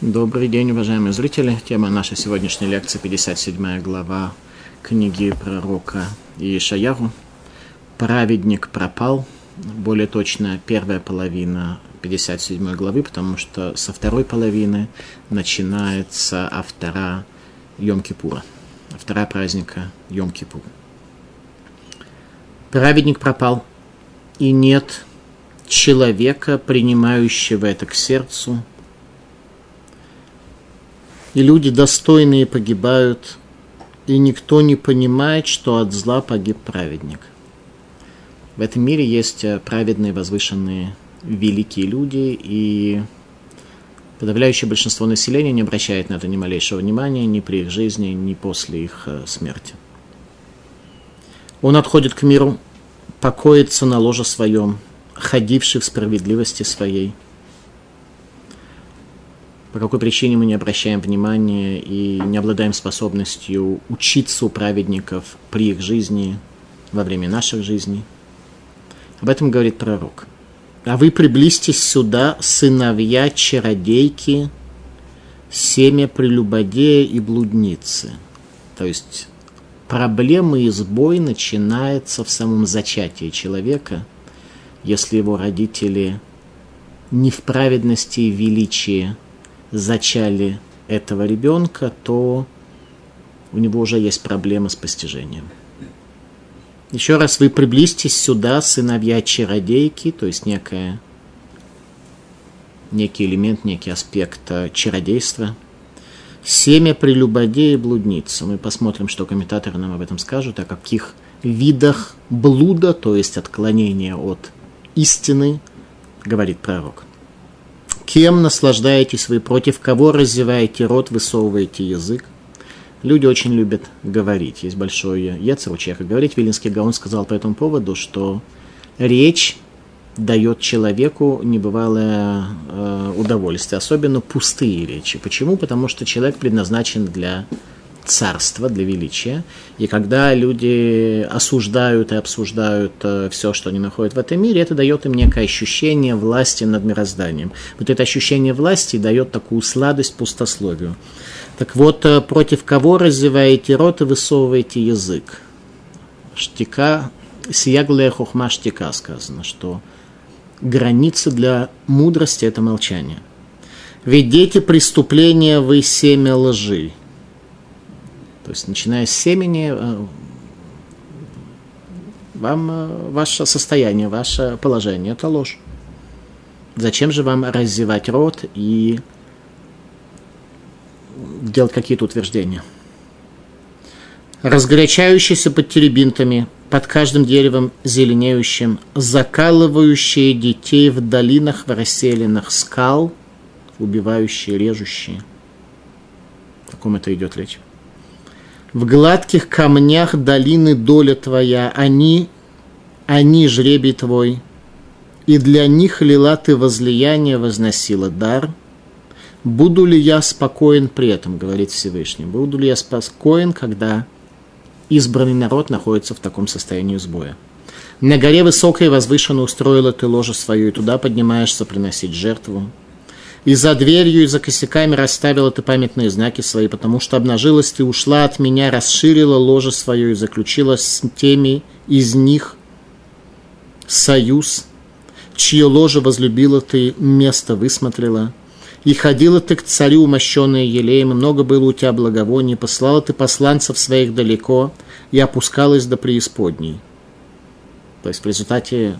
Добрый день, уважаемые зрители. Тема нашей сегодняшней лекции 57 глава книги пророка Иешаяру. Праведник пропал. Более точно, первая половина 57 главы, потому что со второй половины начинается автора Йом-Кипура. Автора праздника Йом-Кипур. Праведник пропал, и нет человека, принимающего это к сердцу, и люди достойные погибают, и никто не понимает, что от зла погиб праведник. В этом мире есть э, праведные, возвышенные, великие люди, и подавляющее большинство населения не обращает на это ни малейшего внимания ни при их жизни, ни после их э, смерти. Он отходит к миру, покоится на ложе своем, ходивший в справедливости своей – по какой причине мы не обращаем внимания и не обладаем способностью учиться у праведников при их жизни, во время наших жизней. Об этом говорит пророк. А вы приблизьтесь сюда, сыновья чародейки, семя прелюбодея и блудницы. То есть проблема и сбой начинается в самом зачатии человека, если его родители не в праведности и величии зачали этого ребенка, то у него уже есть проблемы с постижением. Еще раз вы приблизьтесь сюда, сыновья чародейки, то есть некая, некий элемент, некий аспект э, чародейства. Семя прелюбодея и блудница. Мы посмотрим, что комментаторы нам об этом скажут, о каких видах блуда, то есть отклонения от истины, говорит пророк. Кем наслаждаетесь вы, против кого разеваете рот, высовываете язык? Люди очень любят говорить. Есть большое яцер у человека говорить. Вилинский Гаон сказал по этому поводу, что речь дает человеку небывалое э, удовольствие, особенно пустые речи. Почему? Потому что человек предназначен для царства, для величия. И когда люди осуждают и обсуждают э, все, что они находят в этом мире, это дает им некое ощущение власти над мирозданием. Вот это ощущение власти дает такую сладость пустословию. Так вот, э, против кого развиваете рот и высовываете язык? Штика, сияглая хухма штика сказано, что граница для мудрости – это молчание. Ведь дети преступления вы семя лжи. То есть, начиная с семени, э, вам э, ваше состояние, ваше положение – это ложь. Зачем же вам развивать рот и делать какие-то утверждения? Разгорячающиеся под теребинтами, под каждым деревом зеленеющим, закалывающие детей в долинах, в расселенных скал, убивающие, режущие. О каком это идет речь? В гладких камнях долины доля твоя, они, они жребий твой, и для них лила ты возлияние, возносила дар. Буду ли я спокоен при этом, говорит Всевышний, буду ли я спокоен, когда избранный народ находится в таком состоянии сбоя. На горе высокой возвышенно устроила ты ложе свою, и туда поднимаешься приносить жертву и за дверью, и за косяками расставила ты памятные знаки свои, потому что обнажилась ты, ушла от меня, расширила ложе свое и заключила с теми из них союз, чье ложе возлюбила ты, место высмотрела. И ходила ты к царю, умощенная елеем, много было у тебя благовоний, послала ты посланцев своих далеко, и опускалась до преисподней. То есть в результате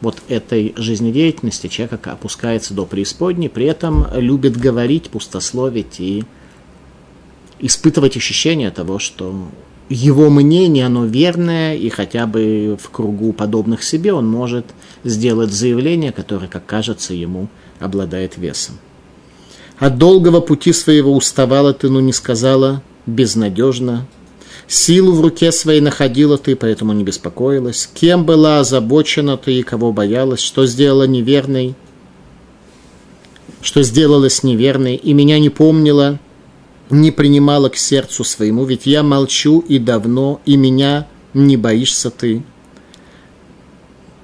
вот этой жизнедеятельности человек опускается до преисподней, при этом любит говорить, пустословить и испытывать ощущение того, что его мнение, оно верное, и хотя бы в кругу подобных себе он может сделать заявление, которое, как кажется, ему обладает весом. От долгого пути своего уставала ты, но не сказала безнадежно, Силу в руке своей находила ты, поэтому не беспокоилась. Кем была озабочена ты и кого боялась, что сделала неверной, что сделалась неверной, и меня не помнила, не принимала к сердцу своему, ведь я молчу и давно, и меня не боишься ты.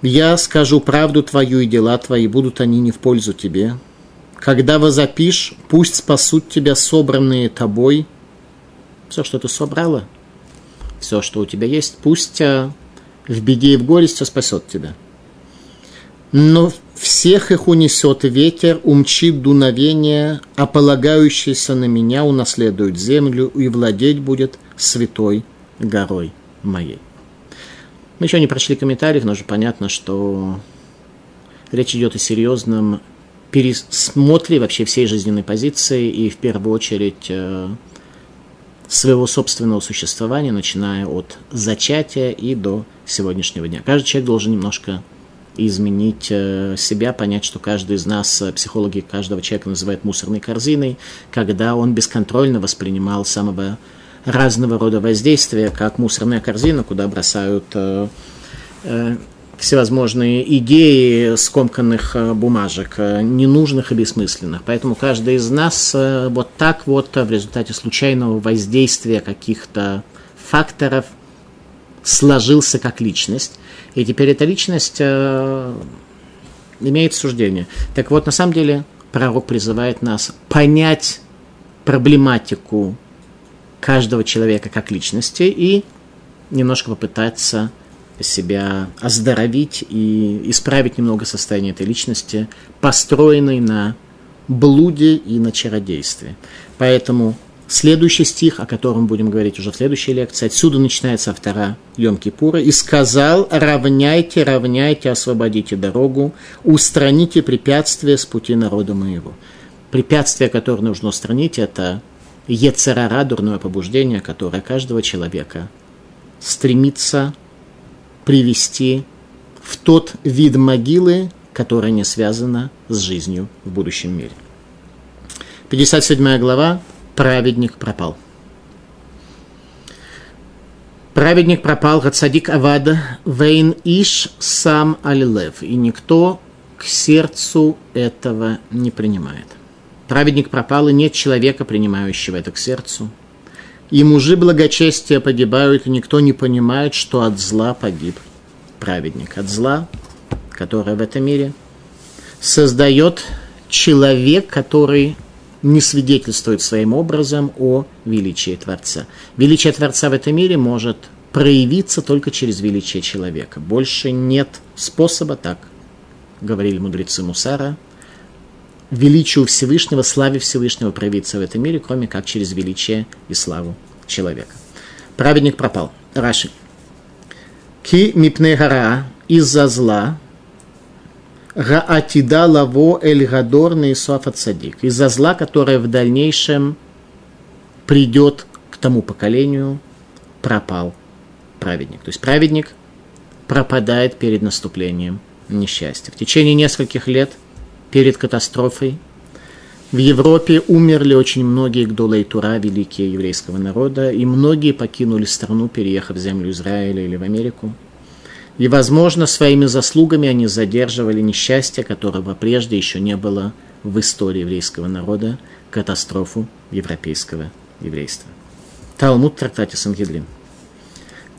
Я скажу правду твою, и дела твои, будут они не в пользу тебе. Когда возопишь, пусть спасут тебя собранные тобой. Все, что ты собрала, все, что у тебя есть, пусть а, в беде и в горести спасет тебя. Но всех их унесет ветер, умчит дуновение, а полагающийся на меня унаследует землю и владеть будет святой горой моей. Мы еще не прочли комментариев, но уже понятно, что речь идет о серьезном пересмотре вообще всей жизненной позиции и в первую очередь э, своего собственного существования, начиная от зачатия и до сегодняшнего дня. Каждый человек должен немножко изменить э, себя, понять, что каждый из нас, э, психологи каждого человека называют мусорной корзиной, когда он бесконтрольно воспринимал самого разного рода воздействия, как мусорная корзина, куда бросают э, всевозможные идеи скомканных бумажек, ненужных и бессмысленных. Поэтому каждый из нас вот так вот в результате случайного воздействия каких-то факторов сложился как личность. И теперь эта личность э, имеет суждение. Так вот, на самом деле, пророк призывает нас понять проблематику каждого человека как личности и немножко попытаться себя оздоровить и исправить немного состояние этой личности, построенной на блуде и на чародействе. Поэтому Следующий стих, о котором будем говорить уже в следующей лекции, отсюда начинается вторая Йом-Кипура. «И сказал, равняйте, равняйте, освободите дорогу, устраните препятствия с пути народа моего». Препятствие, которое нужно устранить, это ецерара, дурное побуждение, которое каждого человека стремится привести в тот вид могилы, которая не связана с жизнью в будущем мире. 57 глава, праведник пропал. Праведник пропал, Гацадик Авада, Вейн Иш сам Алилев, и никто к сердцу этого не принимает. Праведник пропал, и нет человека, принимающего это к сердцу. И мужи благочестия погибают, и никто не понимает, что от зла погиб праведник. От зла, которое в этом мире создает человек, который не свидетельствует своим образом о величии Творца. Величие Творца в этом мире может проявиться только через величие человека. Больше нет способа так, говорили мудрецы Мусара, величию Всевышнего, славе Всевышнего проявиться в этом мире, кроме как через величие и славу человека. Праведник пропал. Раши. Ки мипнегара из-за зла Гаатида лаво эль гадор цадик. Из-за зла, которое в дальнейшем придет к тому поколению, пропал праведник. То есть праведник пропадает перед наступлением несчастья. В течение нескольких лет перед катастрофой в Европе умерли очень многие Гдолей Тура, великие еврейского народа, и многие покинули страну, переехав в землю Израиля или в Америку – и, возможно, своими заслугами они задерживали несчастье, которого прежде еще не было в истории еврейского народа, катастрофу европейского еврейства. Талмуд трактате Сангедрин.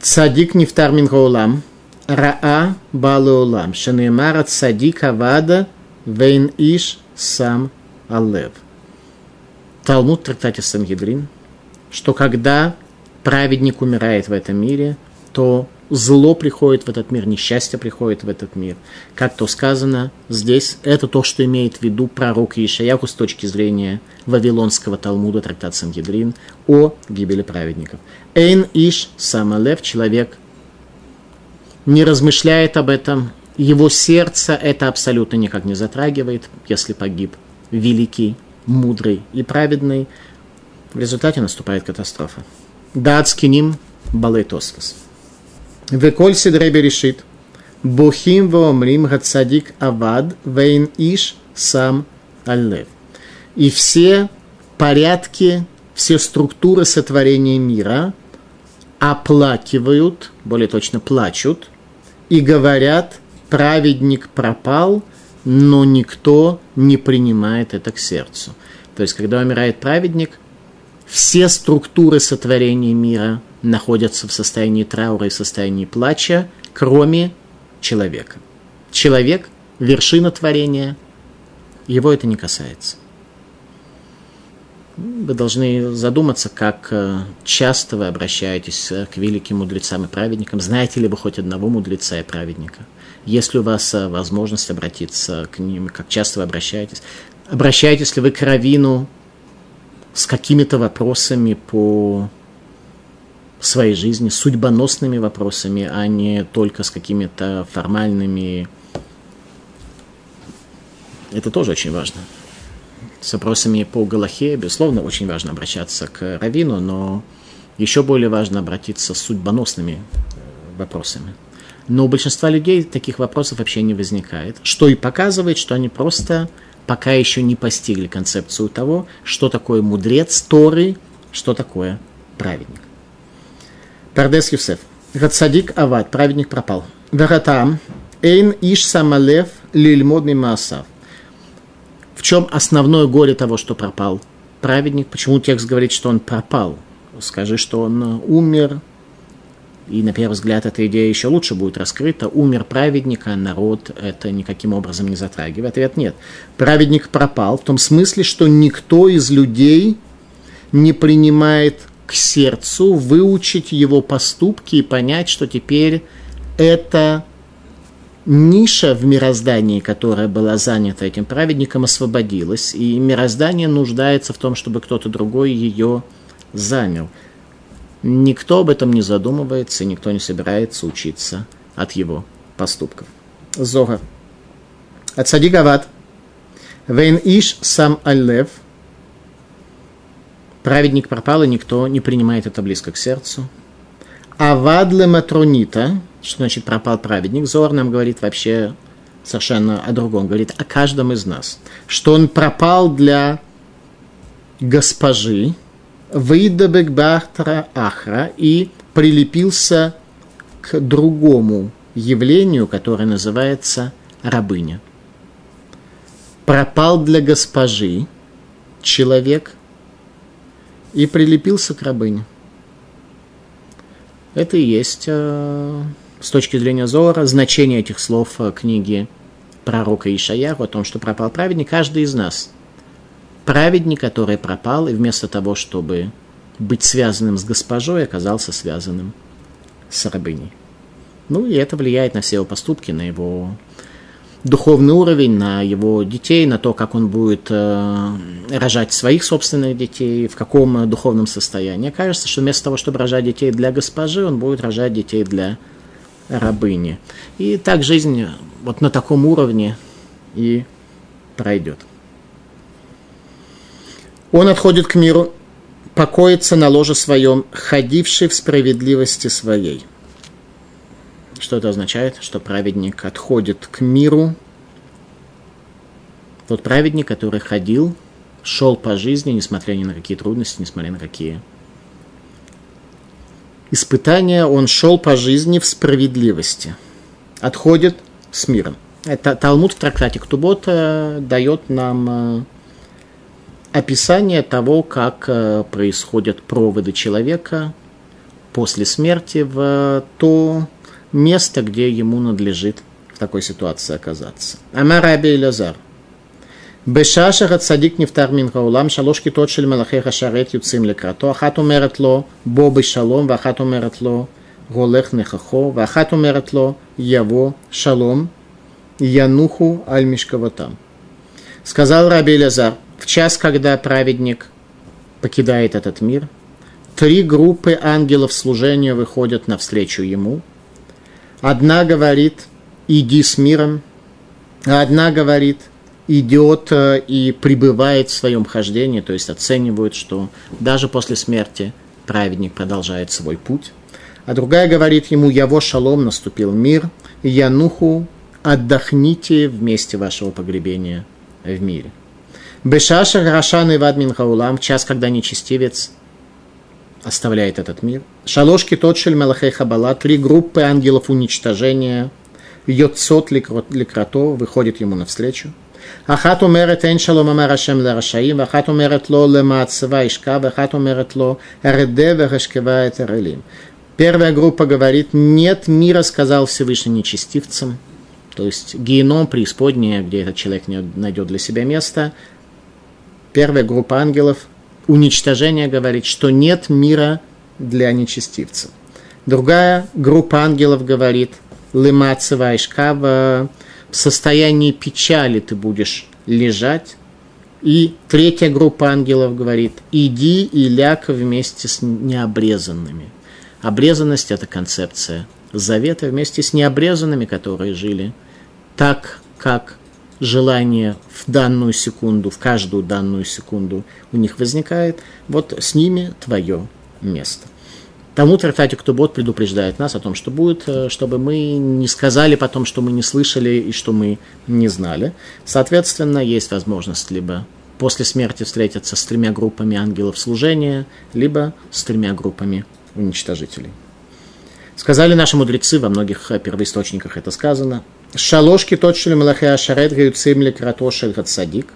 Цадик нефтар мингаулам, раа балеулам, шанемара цадик авада вейн иш сам аллев. Талмуд в трактате Сангедрин, что когда праведник умирает в этом мире, то зло приходит в этот мир, несчастье приходит в этот мир. Как то сказано здесь, это то, что имеет в виду пророк Ишаяху с точки зрения Вавилонского Талмуда, трактат Сангедрин, о гибели праведников. Эйн Иш Самалев, человек, не размышляет об этом, его сердце это абсолютно никак не затрагивает, если погиб великий, мудрый и праведный, в результате наступает катастрофа. Дацкиним Балейтосфос. Веколь сидрей берешит. Бухим воомрим гацадик авад вейн иш сам аллев. И все порядки, все структуры сотворения мира оплакивают, более точно плачут, и говорят, праведник пропал, но никто не принимает это к сердцу. То есть, когда умирает праведник, все структуры сотворения мира находятся в состоянии траура и состоянии плача, кроме человека. Человек – вершина творения, его это не касается. Вы должны задуматься, как э, часто вы обращаетесь э, к великим мудрецам и праведникам. Знаете ли вы хоть одного мудреца и праведника? Есть ли у вас э, возможность обратиться к ним? Как часто вы обращаетесь? Обращаетесь ли вы к Равину с какими-то вопросами по своей жизни, судьбоносными вопросами, а не только с какими-то формальными. Это тоже очень важно. С вопросами по Галахе, безусловно, очень важно обращаться к Равину, но еще более важно обратиться с судьбоносными э, вопросами. Но у большинства людей таких вопросов вообще не возникает, что и показывает, что они просто пока еще не постигли концепцию того, что такое мудрец Торы, что такое праведник. Пардес Юсеф. Гацадик Авад, праведник пропал. Вератам, Эйн Иш Самалев Лильмод Мимасав. В чем основное горе того, что пропал праведник? Почему текст говорит, что он пропал? Скажи, что он умер, и на первый взгляд эта идея еще лучше будет раскрыта. Умер праведник, а народ это никаким образом не затрагивает. Ответ нет. Праведник пропал в том смысле, что никто из людей не принимает к сердцу, выучить его поступки и понять, что теперь это ниша в мироздании, которая была занята этим праведником, освободилась, и мироздание нуждается в том, чтобы кто-то другой ее занял. Никто об этом не задумывается, никто не собирается учиться от его поступков. Зога. От Садигават. Вейн иш сам аллев – праведник пропал, и никто не принимает это близко к сердцу. Авадле матронита, что значит пропал праведник, Зор нам говорит вообще совершенно о другом, говорит о каждом из нас, что он пропал для госпожи, выйдабек бахтра ахра и прилепился к другому явлению, которое называется рабыня. Пропал для госпожи человек, и прилепился к рабыне. Это и есть, э, с точки зрения Зора, значение этих слов э, книги пророка Ишаяху о том, что пропал праведник, каждый из нас. Праведник, который пропал, и вместо того, чтобы быть связанным с госпожой, оказался связанным с рабыней. Ну, и это влияет на все его поступки, на его духовный уровень, на его детей, на то, как он будет э, рожать своих собственных детей, в каком духовном состоянии. Кажется, что вместо того, чтобы рожать детей для госпожи, он будет рожать детей для рабыни. И так жизнь вот на таком уровне и пройдет. Он отходит к миру, покоится на ложе своем, ходивший в справедливости своей – что это означает? Что праведник отходит к миру. Тот праведник, который ходил, шел по жизни, несмотря ни на какие трудности, несмотря на какие испытания, он шел по жизни в справедливости. Отходит с миром. Это Талмуд в трактате Ктубот э, дает нам э, описание того, как э, происходят проводы человека после смерти в то место, где ему надлежит в такой ситуации оказаться. Амар Раби Илязар. בשעה הצדיק נפטר מן העולם, שלוש כיתות של מלאכי השרת יוצאים לקראתו, אחת אומרת לו בוא בשלום, ואחת אומרת לו הולך נכחו, ואחת אומרת לו יבוא שלום, януху аль мишкаватам. Сказал Раби Лазар, в час, когда праведник покидает этот мир, три группы ангелов служения выходят навстречу ему – Одна говорит, иди с миром, а одна говорит, идет э, и пребывает в своем хождении, то есть оценивают, что даже после смерти праведник продолжает свой путь. А другая говорит ему, яво шалом, наступил мир, и януху, отдохните вместе вашего погребения в мире. Бешаша Рашан и Вадмин Хаулам, в час, когда нечестивец оставляет этот мир. Шалошки Тотшель Малахей Хабала, три группы ангелов уничтожения, Йоцот Ликрато выходит ему навстречу. אחת אומרת אין שלום אמר השם לרשעים, ואחת אומרת לו למעצבה ישכב, ואחת אומרת לו הרדה והשכבה את הרעלים. Первая группа говорит, нет мира, сказал Всевышний нечестивцам. то есть геном, преисподняя, где этот человек не найдет для себя места. Первая группа ангелов уничтожение говорит, что нет мира для нечестивцев. Другая группа ангелов говорит, лыматься в состоянии печали ты будешь лежать. И третья группа ангелов говорит, иди и ляг вместе с необрезанными. Обрезанность – это концепция завета вместе с необрезанными, которые жили так, как желание в данную секунду, в каждую данную секунду у них возникает, вот с ними твое место. Тому трактате Ктубот предупреждает нас о том, что будет, э, чтобы мы не сказали потом, что мы не слышали и что мы не знали. Соответственно, есть возможность либо после смерти встретиться с тремя группами ангелов служения, либо с тремя группами уничтожителей. Сказали наши мудрецы, во многих первоисточниках это сказано, Шалошки точили Малахе Ашарет Гаюцим Лекратошель Гацадик.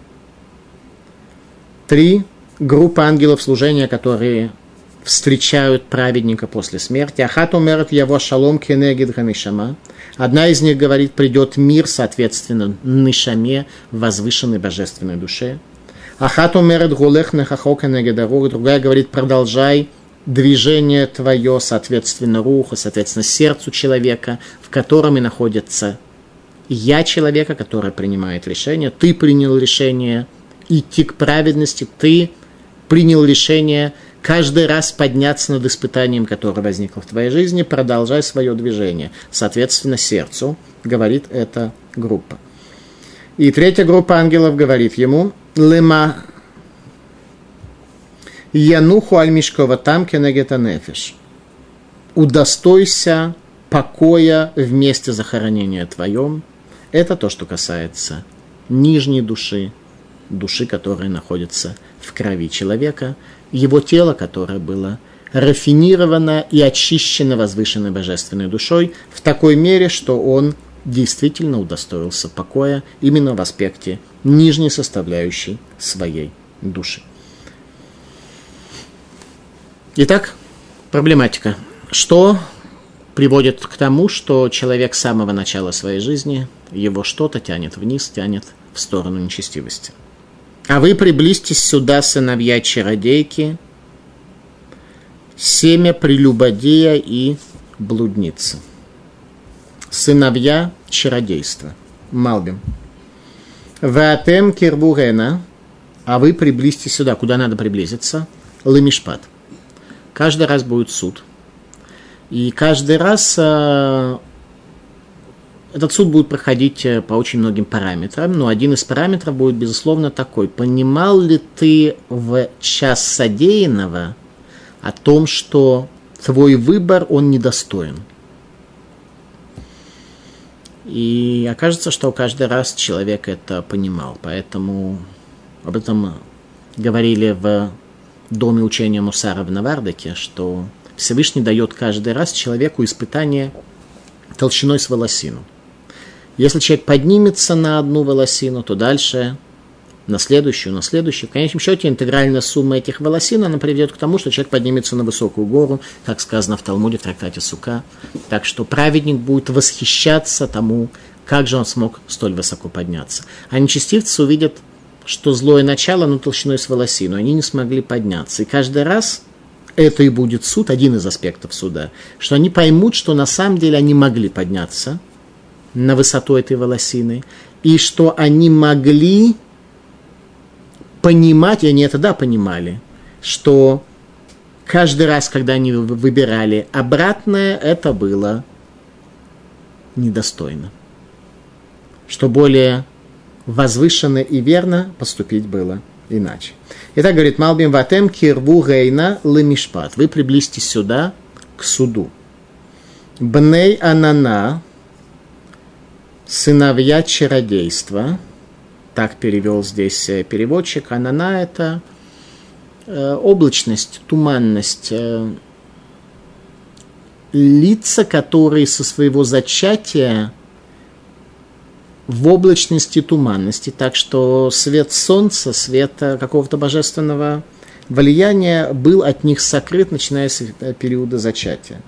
Три группы ангелов служения, которые встречают праведника после смерти. Ахат умерет его шалом кенегид ганишама. Одна из них говорит, придет мир, соответственно, нишаме, возвышенной божественной душе. Ахат умерет гулех нехахока негедарух. Другая говорит, продолжай движение твое, соответственно, руха, соответственно, сердцу человека, в котором и находится я человека, который принимает решение, ты принял решение идти к праведности, ты принял решение каждый раз подняться над испытанием, которое возникло в твоей жизни, продолжай свое движение. Соответственно, сердцу, говорит эта группа. И третья группа ангелов говорит ему, лема януху альмишкова там кенегета нефиш. Удостойся покоя в месте захоронения твоем. Это то, что касается нижней души, души, которая находится в крови человека, его тело, которое было рафинировано и очищено возвышенной божественной душой в такой мере, что он действительно удостоился покоя именно в аспекте нижней составляющей своей души. Итак, проблематика. Что приводит к тому, что человек с самого начала своей жизни, его что-то тянет вниз, тянет в сторону нечестивости. А вы приблизьтесь сюда, сыновья чародейки, семя прелюбодея и блудницы. Сыновья чародейства. Малбим. Ватем кирбурена, а вы приблизьтесь сюда. Куда надо приблизиться? Лемишпат. Каждый раз будет суд. И каждый раз э, этот суд будет проходить э, по очень многим параметрам, но один из параметров будет, безусловно, такой. Понимал ли ты в час содеянного о том, что твой выбор, он недостоин? И окажется, что каждый раз человек это понимал. Поэтому об этом говорили в доме учения Мусара в Навардаке, что Всевышний дает каждый раз человеку испытание толщиной с волосину. Если человек поднимется на одну волосину, то дальше на следующую, на следующую. В конечном счете интегральная сумма этих волосин, она приведет к тому, что человек поднимется на высокую гору, как сказано в Талмуде, в трактате Сука. Так что праведник будет восхищаться тому, как же он смог столь высоко подняться. А нечестивцы увидят, что злое начало, ну, толщиной с волосину, они не смогли подняться. И каждый раз это и будет суд, один из аспектов суда, что они поймут, что на самом деле они могли подняться – на высоту этой волосины, и что они могли понимать, и они это да понимали, что каждый раз, когда они выбирали обратное, это было недостойно. Что более возвышенно и верно поступить было иначе. Итак, говорит Малбим Ватем Кирву Гейна Лемишпат. Вы приблизьтесь сюда, к суду. Бней Анана, сыновья чародейства, так перевел здесь э, переводчик, анана – это э, облачность, туманность, э, лица, которые со своего зачатия в облачности туманности, так что свет солнца, свет какого-то божественного влияния был от них сокрыт, начиная с периода зачатия.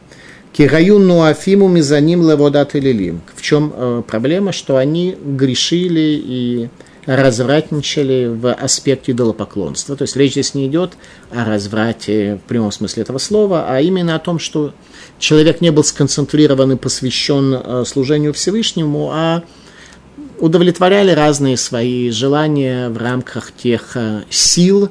Кираюн нуафиму мизаним леводат лилим. В чем э, проблема? Что они грешили и развратничали в аспекте идолопоклонства. То есть речь здесь не идет о разврате в прямом смысле этого слова, а именно о том, что человек не был сконцентрирован и посвящен э, служению Всевышнему, а удовлетворяли разные свои желания в рамках тех э, сил,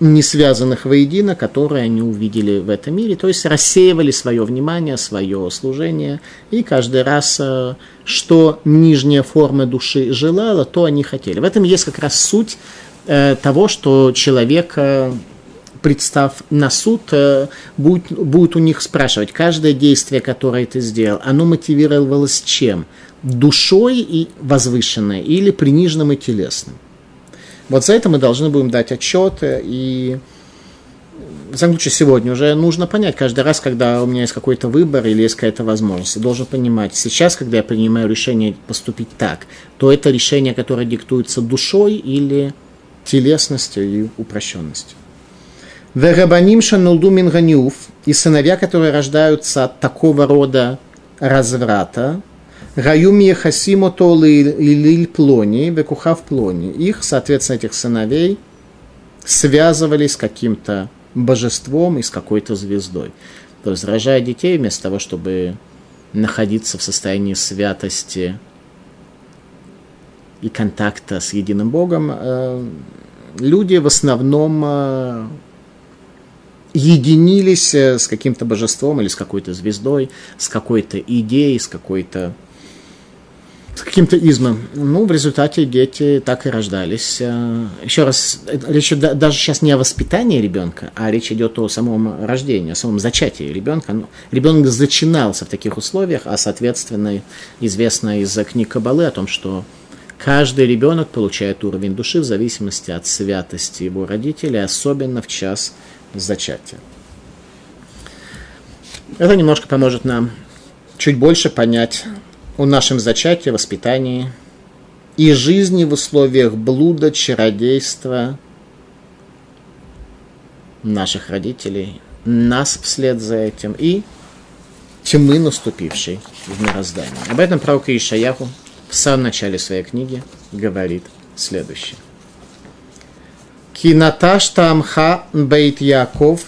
не связанных воедино, которые они увидели в этом мире, то есть рассеивали свое внимание, свое служение, и каждый раз, э, что нижняя форма души желала, то они хотели. В этом есть как раз суть э, того, что человек, э, представ на суд, будет, будет у них спрашивать, каждое действие, которое ты сделал, оно мотивировалось чем? Душой и возвышенной или приниженным и телесным? Вот за это мы должны будем дать отчет, и в самом случае сегодня уже нужно понять, каждый раз, когда у меня есть какой-то выбор или есть какая-то возможность, я должен понимать, сейчас, когда я принимаю решение поступить так, то это решение, которое диктуется душой или телесностью и упрощенностью. Верабаним шанулду минганиуф и сыновья, которые рождаются от такого рода разврата, Раюми Хасимото Лиль Плони, Бекухав Плони. Их, соответственно, этих сыновей связывали с каким-то божеством и с какой-то звездой. То есть, рожая детей, вместо того, чтобы находиться в состоянии святости и контакта с единым Богом, э, люди в основном э, единились э, с каким-то божеством или с какой-то звездой, с какой-то идеей, с какой-то с каким-то измом. Ну, в результате дети так и рождались. Э, Еще раз, речь идет даже сейчас не о воспитании ребенка, а речь идет о самом рождении, о самом зачатии ребенка. Ну, ребенок зачинался в таких условиях, а, соответственно, известно из книг Кабалы о том, что каждый ребенок получает уровень души в зависимости от святости его родителей, особенно в час зачатия. Это немножко поможет нам чуть больше понять о нашем зачатии, воспитании и жизни в условиях блуда, чародейства наших родителей, нас вслед за этим и тьмы, наступившей в мироздании. Об этом пророк Ишаяху в самом начале своей книги говорит следующее. Кинаташ тамха бейт Яков,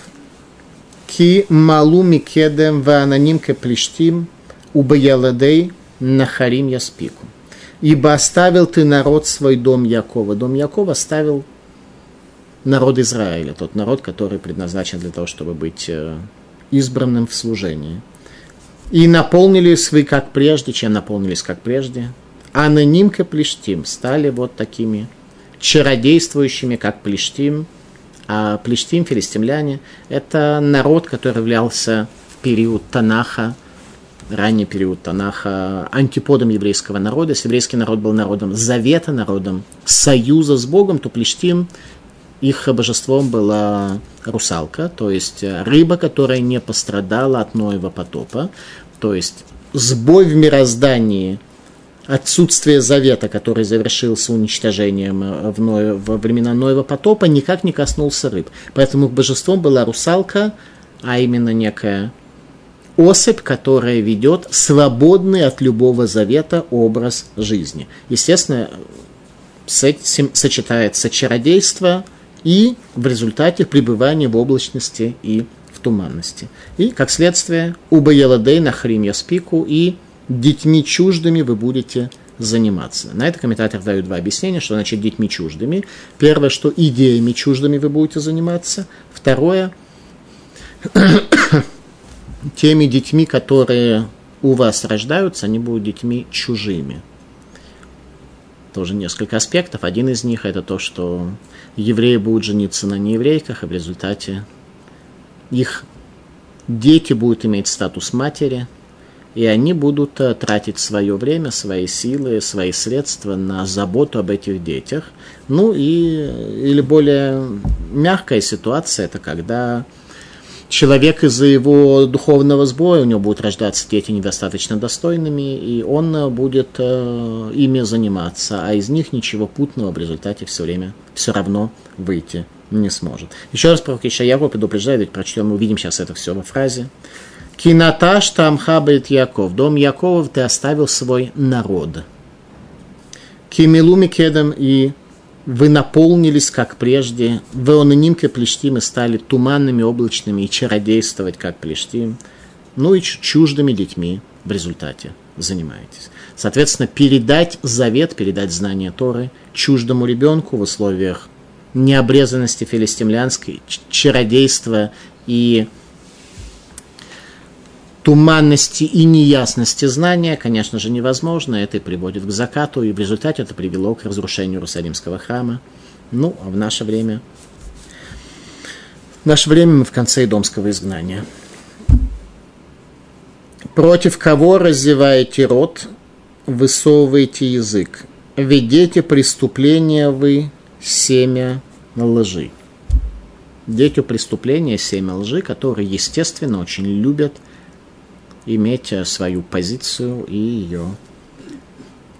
ки малу микедем вананим кеплиштим, убаяладей Нахарим Яспику. Ибо оставил ты народ свой дом Якова. Дом Якова оставил народ Израиля, тот народ, который предназначен для того, чтобы быть э, избранным в служении. И наполнились вы как прежде, чем наполнились как прежде. А на нимка Плештим стали вот такими чародействующими, как Плештим. А Плештим, филистимляне, это народ, который являлся в период Танаха – ранний период Танаха антиподом еврейского народа. Если еврейский народ был народом завета, народом союза с Богом, то Плештим, их божеством была русалка, то есть рыба, которая не пострадала от Ноева потопа. То есть сбой в мироздании, отсутствие завета, который завершился уничтожением в, Ное, во времена Ноева потопа, никак не коснулся рыб. Поэтому их божеством была русалка, а именно некая особь, которая ведет свободный от любого завета образ жизни. Естественно, с этим сочетается чародейство и в результате пребывание в облачности и в туманности. И, как следствие, уба еладей нахрим яспику и детьми чуждыми вы будете заниматься. На это комментатор дает два объяснения, что значит детьми чуждыми. Первое, что идеями чуждыми вы будете заниматься. Второе, теми детьми, которые у вас рождаются, они будут детьми чужими. Тоже несколько аспектов. Один из них это то, что евреи будут жениться на нееврейках, и в результате их дети будут иметь статус матери, и они будут э, тратить свое время, свои силы, свои средства на заботу об этих детях. Ну и, или более мягкая ситуация, это когда человек из-за его духовного сбоя, у него будут рождаться дети недостаточно достойными, и он будет э, ими заниматься, а из них ничего путного в результате все время все равно выйти не сможет. Еще раз пророк Ишаяру предупреждает, ведь прочтем, увидим сейчас это все во фразе. Кинаташ тамха бет Яков. Дом Якова ты оставил свой народ. Кимилуми кедом и вы наполнились, как прежде, вы ононимки плештимы стали туманными, облачными и чародействовать, как плештим, ну и чуждыми детьми в результате занимаетесь. Соответственно, передать завет, передать знание Торы чуждому ребенку в условиях необрезанности филистимлянской, чародейства и туманности и неясности знания, конечно же, невозможно. Это и приводит к закату, и в результате это привело к разрушению Иерусалимского храма. Ну, а в наше время... В наше время мы в конце Идомского изгнания. Против кого разеваете рот, высовываете язык? Ведите преступления вы, семя лжи. Дети преступления, семя лжи, которые, естественно, очень любят – иметь э, свою позицию и ее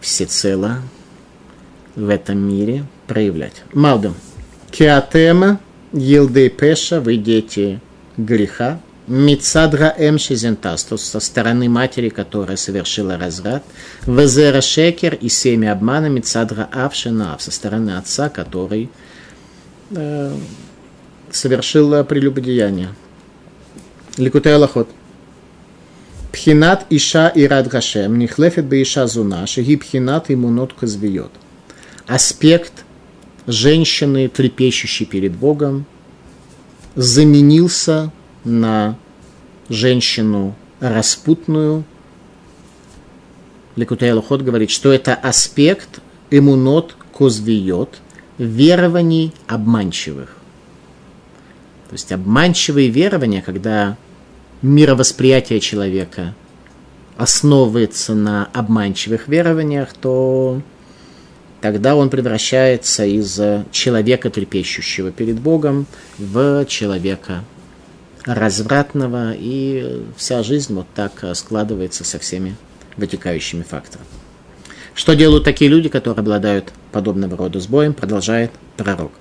всецело в этом мире проявлять. Малдам. Киатема елдей пеша, вы дети греха, Мицадра Эм Шизентастус, со стороны матери, которая совершила разврат, Везера Шекер и семя обмана Мицадра Авшинав, со стороны отца, который э, совершил прелюбодеяние. Ликутей Аллахот. Пхинат Иша и Радгашем, Нихлефет Бейша Зуна, Шаги Пхинат Имунот Казвиот. Аспект женщины, трепещущей перед Богом, заменился на женщину распутную. Лекутей Лухот говорит, что это аспект имунот козвиот, верований обманчивых. То есть обманчивые верования, когда мировосприятие человека основывается на обманчивых верованиях, то тогда он превращается из человека, трепещущего перед Богом, в человека развратного, и вся жизнь вот так складывается со всеми вытекающими факторами. Что делают такие люди, которые обладают подобного рода сбоем, продолжает пророк.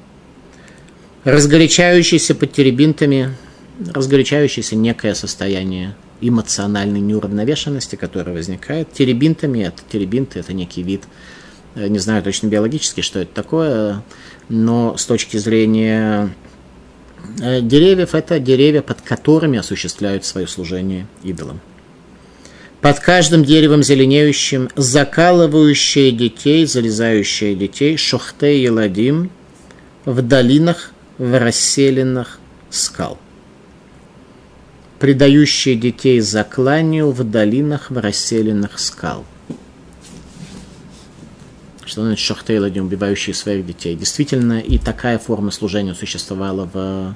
Разгорячающийся под теребинтами разгорячающееся некое состояние эмоциональной неуравновешенности, которое возникает. Теребинтами, это теребинты, это некий вид, э, не знаю точно биологически, что это такое, но с точки зрения э, деревьев, это деревья, под которыми осуществляют свое служение идолам. Под каждым деревом зеленеющим, закалывающие детей, залезающие детей, шохте и ладим в долинах, в расселенных скал предающие детей закланию в долинах в расселенных скал. Что значит шахтейлади, убивающие своих детей? Действительно, и такая форма служения существовала в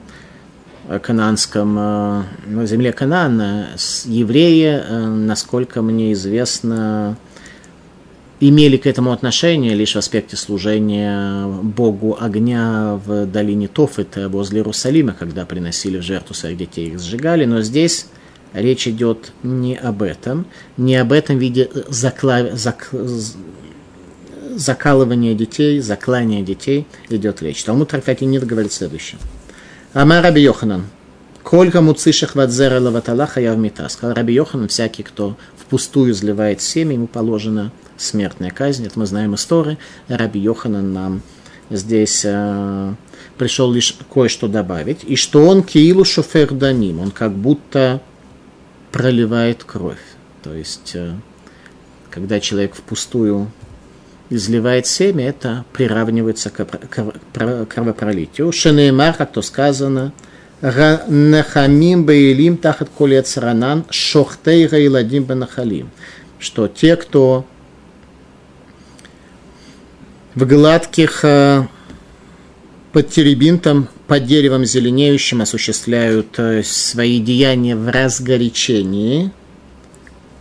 э, кананском, на э, земле Канана. Евреи, э, насколько мне известно, имели к этому отношение лишь в аспекте служения Богу огня в долине Тофет возле Иерусалима, когда приносили в жертву своих детей, их сжигали, но здесь речь идет не об этом, не об этом виде закла... зак... закалывания детей, заклания детей идет речь. Талмуд не говорит следующее. Ама Раби Йоханан, Колька муцишах вадзера лаваталаха я в Сказал Раби Йоханан, всякий, кто впустую изливает семя, ему положено смертная казнь. Это мы знаем из Торы. Раби Йоханан нам здесь э, пришел лишь кое-что добавить. И что он киилу шофер даним, он как будто проливает кровь. То есть, э, когда человек впустую изливает семя, это приравнивается к кровопролитию. Шенеймар, как то сказано, Нахамим Баилим Тахат Колец Ранан Шохтей Гайладим Банахалим. Что те, кто в гладких э, под теребинтом, под деревом зеленеющим осуществляют э, свои деяния в разгорячении,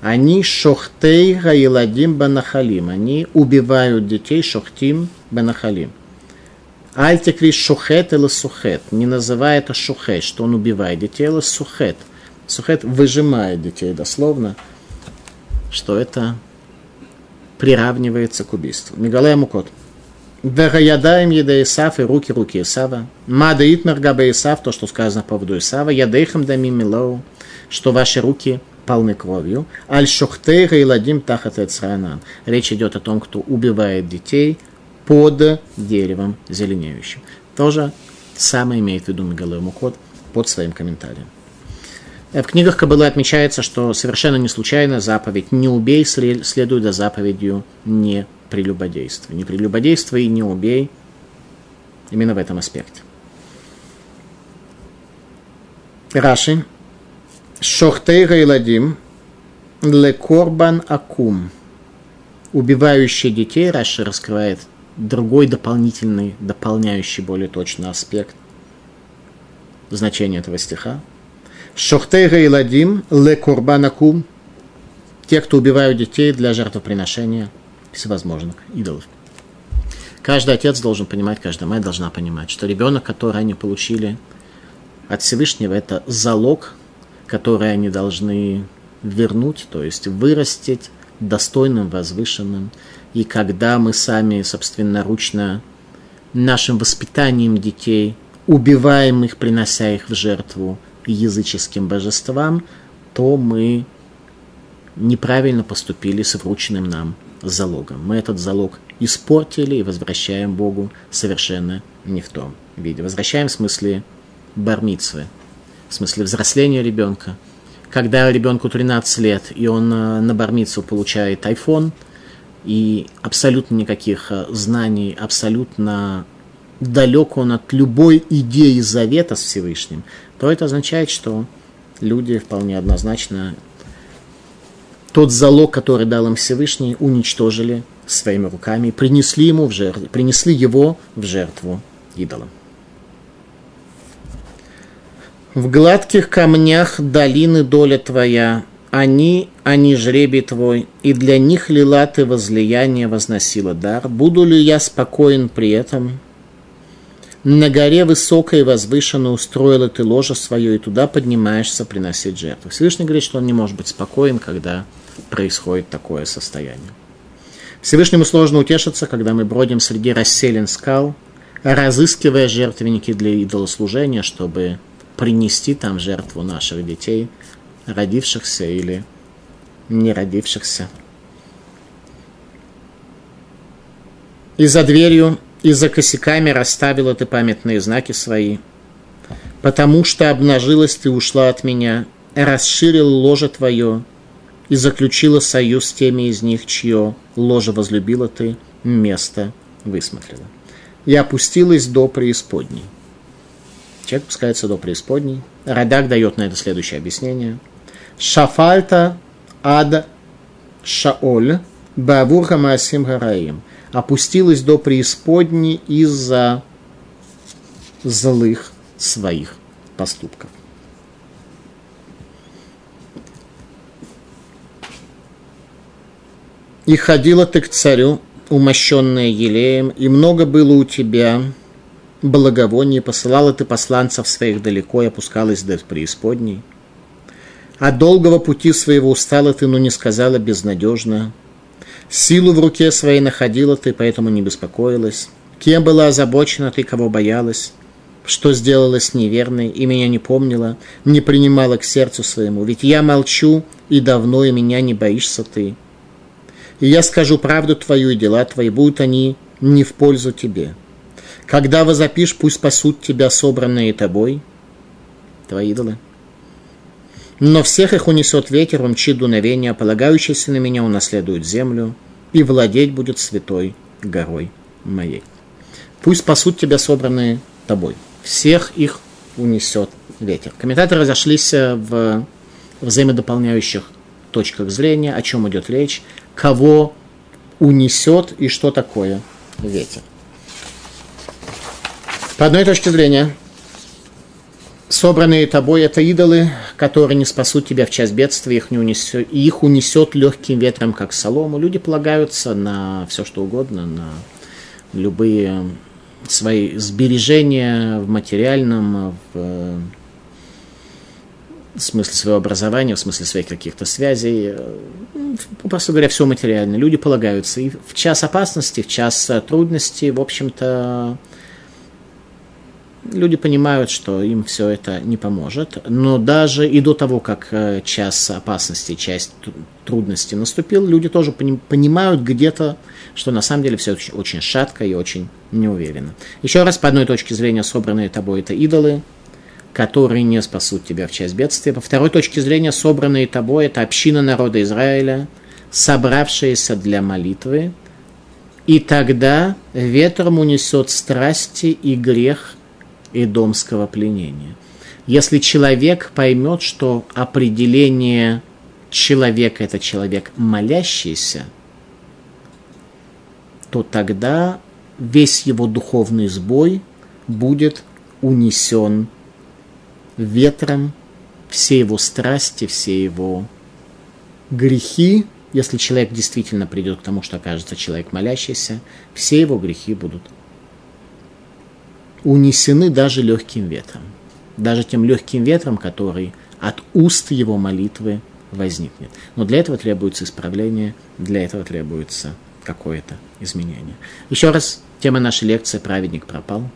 они шохтей гаиладим банахалим, они убивают детей шохтим банахалим. Альтикри шухет или сухет, не называя это шухет, что он убивает детей, или сухет. Сухет выжимает детей дословно, что это приравнивается к убийству. Мигалея Мукот. Вегаядаем еда Исав и руки руки Исава. Мада Итмер Исав, то, что сказано по поводу Исава. Ядейхам дамим милоу. что ваши руки полны кровью. Аль шохтейга и ладим тахат Речь идет о том, кто убивает детей под деревом зеленеющим. Тоже самое имеет в виду Мегалой Мукот под своим комментарием. В книгах Кабылы отмечается, что совершенно не случайно заповедь «не убей» следует за заповедью «не прелюбодействуй». «Не прелюбодействуй» и «не убей» именно в этом аспекте. Раши. Шохтейга и ладим лекорбан акум. Убивающие детей, Раши раскрывает другой дополнительный, дополняющий более точный аспект значения этого стиха. Шохтейга и ладим лекорбан акум. Те, кто убивают детей для жертвоприношения всевозможных идолов. Каждый отец должен понимать, каждая мать должна понимать, что ребенок, который они получили – от Всевышнего это залог, который они должны вернуть, то есть вырастить достойным, возвышенным. И когда мы сами собственноручно нашим воспитанием детей убиваем их, принося их в жертву языческим божествам, то мы неправильно поступили с врученным нам залогом. Мы этот залог испортили и возвращаем Богу совершенно не в том виде. Возвращаем в смысле бармицвы, в смысле взросления ребенка. Когда ребенку 13 лет, и он э, на бармицу получает iPhone, и абсолютно никаких э, знаний, абсолютно далек он от любой идеи завета с Всевышним, то это означает, что люди вполне однозначно тот залог, который дал им Всевышний, уничтожили своими руками, принесли ему в жертву, принесли его в жертву идолам. В гладких камнях долины доля твоя, они, они жребий твой, и для них лила ты возлияние, возносила дар. Буду ли я спокоен при этом? На горе высокой и возвышенно устроила ты ложе свое, и туда поднимаешься приносить жертву. Всевышний говорит, что он не может быть спокоен, когда происходит такое состояние. Всевышнему сложно утешиться, когда мы бродим среди расселен скал, разыскивая жертвенники для идолослужения, чтобы принести там жертву наших детей, родившихся или не родившихся. И за дверью, и за косяками расставила ты памятные знаки свои, потому что обнажилась ты ушла от меня, расширил ложе твое, и заключила союз с теми из них, чье ложе возлюбила ты, место высмотрела. И опустилась до преисподней. Человек пускается до преисподней. Радак дает на это следующее объяснение. Шафальта ад шаоль бавурха маасим гараим. Опустилась до преисподней из-за злых своих поступков. И ходила ты к царю, умощенная елеем, и много было у тебя благовоние, посылала ты посланцев своих далеко и опускалась до преисподней. От долгого пути своего устала ты, но не сказала безнадежно. Силу в руке своей находила ты, поэтому не беспокоилась. Кем была озабочена ты, кого боялась? Что сделалась неверной и меня не помнила, не принимала к сердцу своему? Ведь я молчу, и давно, и меня не боишься ты. И я скажу правду твою, и дела твои будут они не в пользу тебе. Когда возопишь, пусть спасут тебя собранные тобой, твои идолы. Но всех их унесет ветер, умчит дуновение, полагающийся на меня унаследует землю, и владеть будет святой горой моей. Пусть спасут тебя собранные тобой. Всех их унесет ветер. Комментаторы разошлись в взаимодополняющих точках зрения, о чем идет речь, кого унесет и что такое ветер. По одной точке зрения, собранные тобой это идолы, которые не спасут тебя в час бедствия, их, не унесет, их унесет легким ветром, как солому. Люди полагаются на все, что угодно, на любые свои сбережения в материальном, в, смысле своего образования, в смысле своих каких-то связей, просто говоря, все материально. Люди полагаются и в час опасности, в час трудностей, в общем-то, Люди понимают, что им все это не поможет, но даже и до того, как э, час опасности, часть трудностей наступил, люди тоже понимают где-то, что на самом деле все очень, очень шатко и очень неуверенно. Еще раз, по одной точке зрения, собранные тобой это идолы, которые не спасут тебя в часть бедствия. По второй точке зрения, собранные тобой это община народа Израиля, собравшиеся для молитвы, и тогда ветром унесет страсти и грех и домского пленения. Если человек поймет, что определение человека – это человек молящийся, то тогда весь его духовный сбой будет унесен ветром, все его страсти, все его грехи, если человек действительно придет к тому, что окажется человек молящийся, все его грехи будут унесены даже легким ветром. Даже тем легким ветром, который от уст его молитвы возникнет. Но для этого требуется исправление, для этого требуется какое-то изменение. Еще раз, тема нашей лекции «Праведник пропал».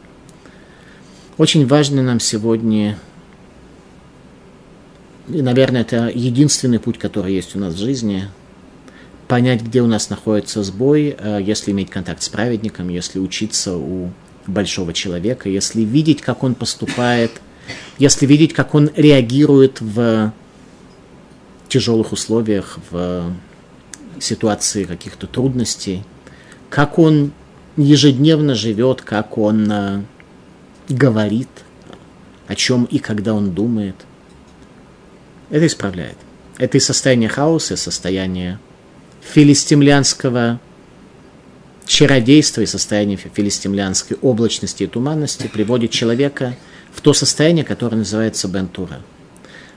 Очень важно нам сегодня, и, наверное, это единственный путь, который есть у нас в жизни, понять, где у нас находится сбой, э, если иметь контакт с праведником, если учиться у большого человека, если видеть, как он поступает, если видеть, как он реагирует в тяжелых условиях, в ситуации каких-то трудностей, как он ежедневно живет, как он э, говорит, о чем и когда он думает. Это исправляет. Это и состояние хаоса, и состояние филистимлянского чародейство и состояние филистимлянской облачности и туманности приводит человека в то состояние, которое называется бентура.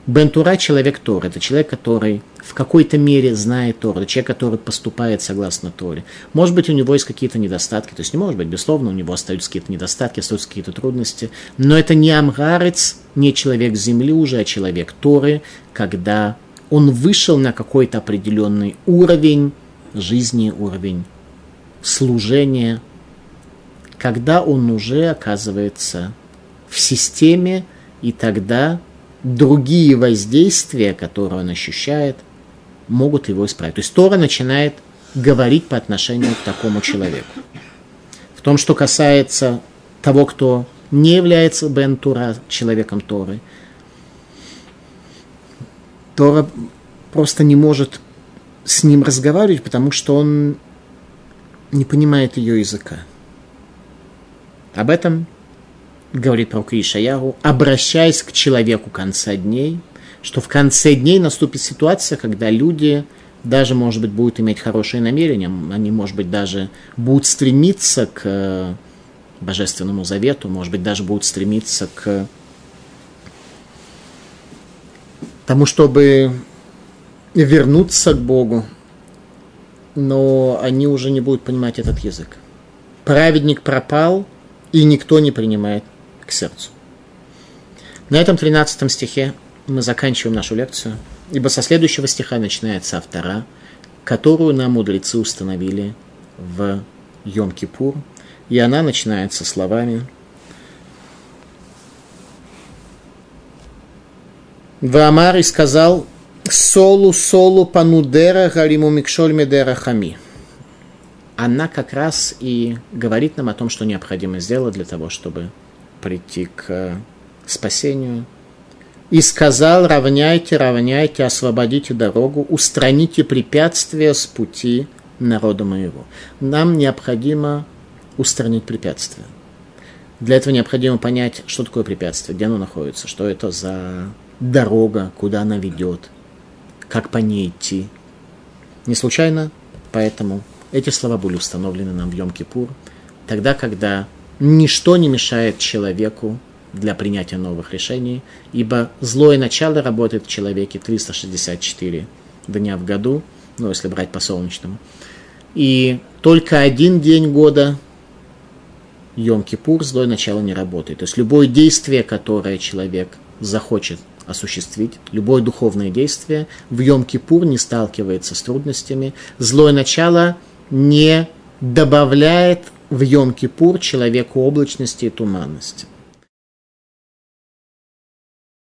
Бентура – человек Тор, это человек, который в какой-то мере знает Тор, это человек, который поступает согласно Торе. Может быть, у него есть какие-то недостатки, то есть не может быть, безусловно, у него остаются какие-то недостатки, остаются какие-то трудности, но это не амгарец, не человек земли уже, а человек Торы, когда он вышел на какой-то определенный уровень жизни, уровень служения, когда он уже оказывается в системе, и тогда другие воздействия, которые он ощущает, могут его исправить. То есть Тора начинает говорить по отношению к такому человеку. В том, что касается того, кто не является Бен Тура, человеком Торы, Тора просто не может с ним разговаривать, потому что он не понимает ее языка. Об этом говорит пророк Ишаяру, обращаясь к человеку конца дней, что в конце дней наступит ситуация, когда люди даже, может быть, будут иметь хорошие намерения, они, может быть, даже будут стремиться к э, Божественному Завету, может быть, даже будут стремиться к тому, чтобы вернуться к Богу, но они уже не будут понимать этот язык. Праведник пропал, и никто не принимает к сердцу. На этом 13 стихе мы заканчиваем нашу лекцию, ибо со следующего стиха начинается автора, которую нам мудрецы установили в Йом-Кипур, и она начинается словами Ваамар и сказал, Солу солу панудера гариму микшоль медера хами. Она как раз и говорит нам о том, что необходимо сделать для того, чтобы прийти к спасению. И сказал, равняйте, равняйте, освободите дорогу, устраните препятствия с пути народа моего. Нам необходимо устранить препятствия. Для этого необходимо понять, что такое препятствие, где оно находится, что это за дорога, куда она ведет, как по ней идти. Не случайно, поэтому эти слова были установлены нам в Йом-Кипур, тогда, когда ничто не мешает человеку для принятия новых решений, ибо злое начало работает в человеке 364 дня в году, ну, если брать по солнечному. И только один день года Йом-Кипур, злое начало не работает. То есть любое действие, которое человек захочет осуществить. Любое духовное действие в Йом-Кипур не сталкивается с трудностями. Злое начало не добавляет в Йом-Кипур человеку облачности и туманности.